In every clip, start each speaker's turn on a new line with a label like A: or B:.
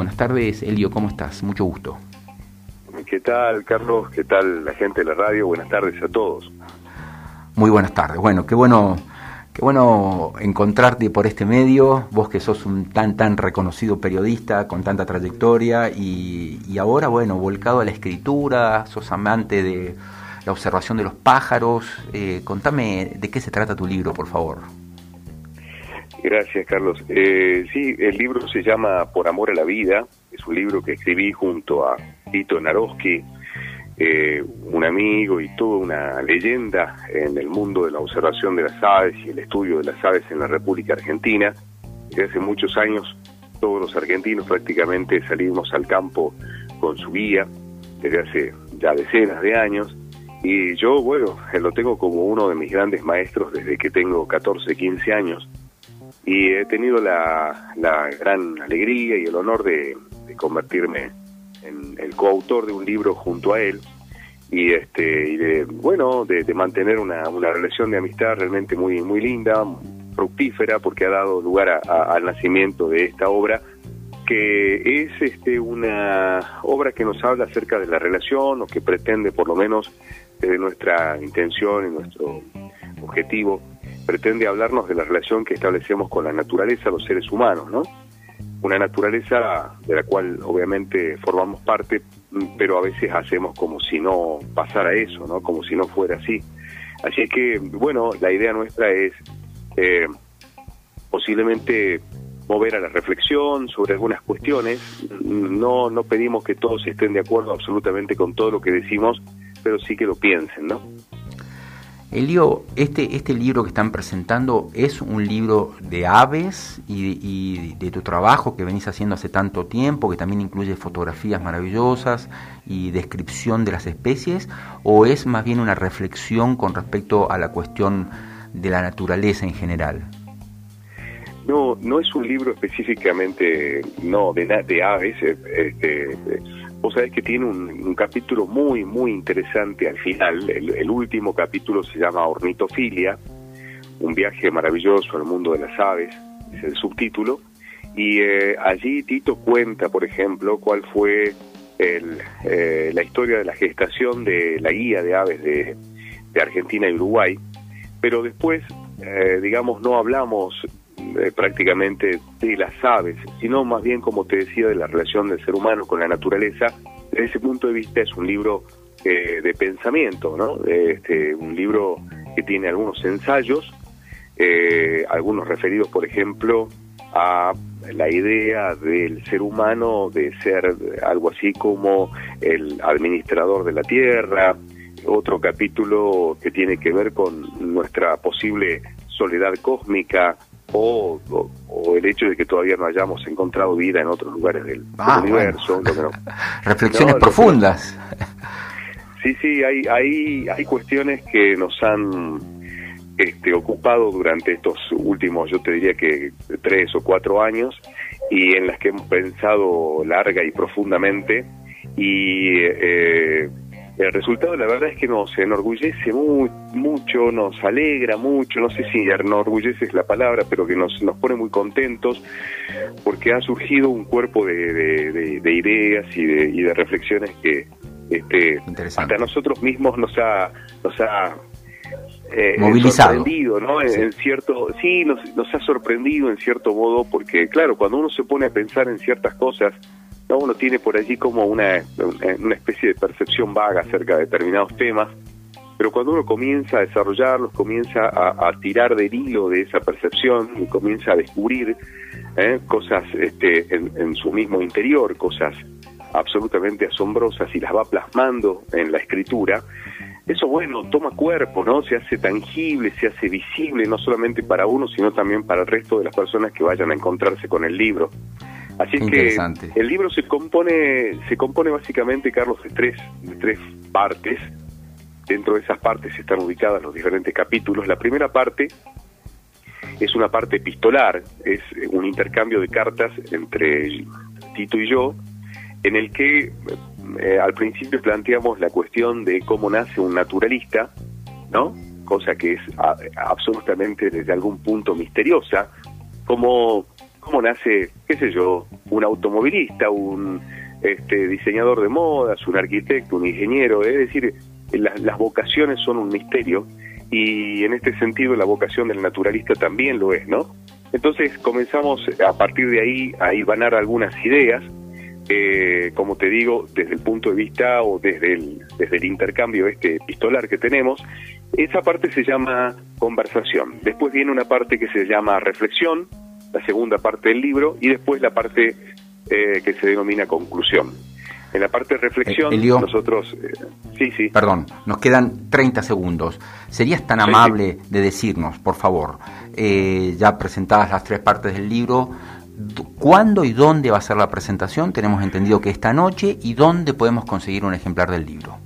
A: Buenas tardes, Elio, ¿cómo estás? Mucho gusto.
B: ¿Qué tal, Carlos? ¿Qué tal la gente de la radio? Buenas tardes a todos.
A: Muy buenas tardes. Bueno, qué bueno, qué bueno encontrarte por este medio, vos que sos un tan tan reconocido periodista con tanta trayectoria y, y ahora, bueno, volcado a la escritura, sos amante de la observación de los pájaros. Eh, contame de qué se trata tu libro, por favor.
B: Gracias, Carlos. Eh, sí, el libro se llama Por Amor a la Vida. Es un libro que escribí junto a Tito Naroski, eh, un amigo y toda una leyenda en el mundo de la observación de las aves y el estudio de las aves en la República Argentina. Desde hace muchos años, todos los argentinos prácticamente salimos al campo con su guía, desde hace ya decenas de años. Y yo, bueno, lo tengo como uno de mis grandes maestros desde que tengo 14, 15 años y he tenido la, gran alegría y el honor de, convertirme en el coautor de un libro junto a él. Y este y de bueno de, mantener una, una, relación de amistad realmente muy muy linda fructífera porque ha dado lugar al nacimiento de esta obra que es este una obra que nos habla acerca de la relación o que pretende por lo menos desde nuestra intención y nuestro objetivo pretende hablarnos de la relación que establecemos con la naturaleza, los seres humanos, ¿no? Una naturaleza de la cual obviamente formamos parte, pero a veces hacemos como si no pasara eso, ¿no? Como si no fuera así. Así es que, bueno, la idea nuestra es eh, posiblemente mover a la reflexión sobre algunas cuestiones. No, no pedimos que todos estén de acuerdo absolutamente con todo lo que decimos, pero sí que lo piensen, ¿no?
A: Elio, este, este libro que están presentando es un libro de aves y, de tu trabajo que venís haciendo hace tanto tiempo, que también incluye fotografías maravillosas y descripción de las especies, o es más bien una reflexión con respecto a la cuestión de la naturaleza en general?
B: No, no es un libro específicamente no de, de aves. Eh, este, Vos sabés que tiene un, capítulo muy, muy interesante al final. El, último capítulo se llama Ornitofilia, un viaje maravilloso al mundo de las aves, es el subtítulo. Y eh, allí Tito cuenta, por ejemplo, cuál fue eh, la historia de la gestación de la guía de aves de, Argentina y Uruguay. Pero después, eh, digamos, no hablamos eh, prácticamente de las aves, sino más bien, como te decía, de la relación del ser humano con la naturaleza. Desde ese punto de vista es un libro eh, de pensamiento, ¿no? Este, un libro que tiene algunos ensayos, eh, algunos referidos, por ejemplo, a la idea del ser humano de ser algo así como el administrador de la tierra, otro capítulo que tiene que ver con nuestra posible soledad cósmica, o, el hecho de que todavía no hayamos encontrado vida en otros lugares del, ah, universo.
A: Reflexiones profundas.
B: Sí, sí, hay, hay, hay cuestiones que nos han este, ocupado durante estos últimos, yo te diría que tres o cuatro años, y en las que hemos pensado larga y profundamente, y eh, el resultado la verdad es que nos enorgullece mucho, nos alegra mucho, no sé si enorgullece es la palabra, pero que nos, nos pone muy contentos porque ha surgido un cuerpo de, ideas y de, y de reflexiones que este, hasta nosotros mismos nos ha, nos ha
A: eh, movilizado.
B: Sorprendido, ¿no? En cierto, sí, nos, nos ha sorprendido en cierto modo porque, claro, cuando uno se pone a pensar en ciertas cosas, uno tiene por allí como una, una especie de percepción vaga acerca de determinados temas, pero cuando uno comienza a desarrollarlos, comienza a, tirar del hilo de esa percepción y comienza a descubrir ¿eh? cosas este, en, su mismo interior, cosas absolutamente asombrosas y las va plasmando en la escritura, eso bueno, toma cuerpo, ¿no? Se hace tangible, se hace visible, no solamente para uno, sino también para el resto de las personas que vayan a encontrarse con el libro. Así que el libro se compone, se compone básicamente, Carlos, de tres, de tres partes. Dentro de esas partes están ubicadas los diferentes capítulos. La primera parte es una parte epistolar, es un intercambio de cartas entre Tito y yo, en el que eh, al principio planteamos la cuestión de cómo nace un naturalista, ¿no? Cosa que es absolutamente desde algún punto misteriosa, cómo cómo nace, qué sé yo, un automovilista, un este, diseñador de modas, un arquitecto, un ingeniero, es decir, las vocaciones son un misterio y en este sentido la vocación del naturalista también lo es, ¿no? Entonces comenzamos a partir de ahí a ibanar algunas ideas, eh, como te digo, desde el punto de vista o desde el, desde el intercambio este epistolar que tenemos, esa parte se llama conversación. Después viene una parte que se llama reflexión, la segunda parte del libro, y después la parte eh, que se denomina conclusión. En la parte de reflexión, nosotros... Eh,
A: sí, sí. Perdón, nos quedan 30 segundos. ¿Serías tan amable de decirnos, por favor, eh, ya presentadas las tres partes del libro, cuándo y dónde va a ser la presentación? Tenemos entendido que esta noche y dónde podemos conseguir un ejemplar del libro.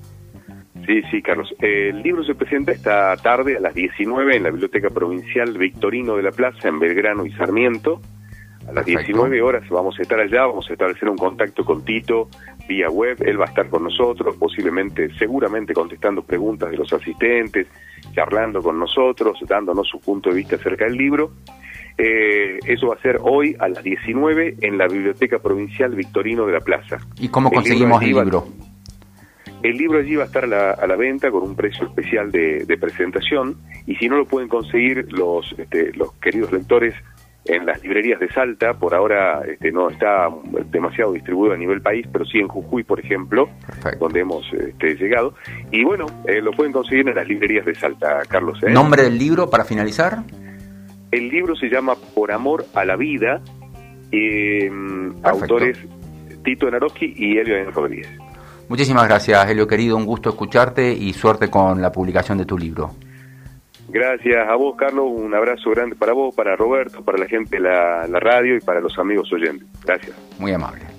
B: Sí, sí, Carlos. El libro se presenta esta tarde a las 19 en la Biblioteca Provincial Victorino de la Plaza, en Belgrano y Sarmiento. A las 19 horas vamos a estar allá, vamos a establecer un contacto con Tito vía web, él va a estar con nosotros, posiblemente, seguramente contestando preguntas de los asistentes, charlando con nosotros, dándonos su punto de vista acerca del libro. Eh, eso va a ser hoy a las 19 en la Biblioteca Provincial Victorino de la Plaza.
A: ¿Y cómo conseguimos el libro?
B: El libro allí va a estar a la, venta con un precio especial de, presentación y si no lo pueden conseguir los, este, los queridos lectores en las librerías de Salta, por ahora este, no está demasiado distribuido a nivel país, pero sí en Jujuy, por ejemplo, donde hemos este, llegado. Y bueno, eh, lo pueden conseguir en las librerías de Salta, Carlos.
A: ¿eh? ¿Nombre del libro para finalizar?
B: El libro se llama Por Amor a la Vida, eh, autores Tito Naroski y Elio Rodríguez.
A: Muchísimas gracias, Helio querido, un gusto escucharte y suerte con la publicación de tu libro.
B: Gracias a vos, Carlos. Un abrazo grande para vos, para Roberto, para la gente de la, la radio y para los amigos oyentes. Gracias.
A: Muy amable.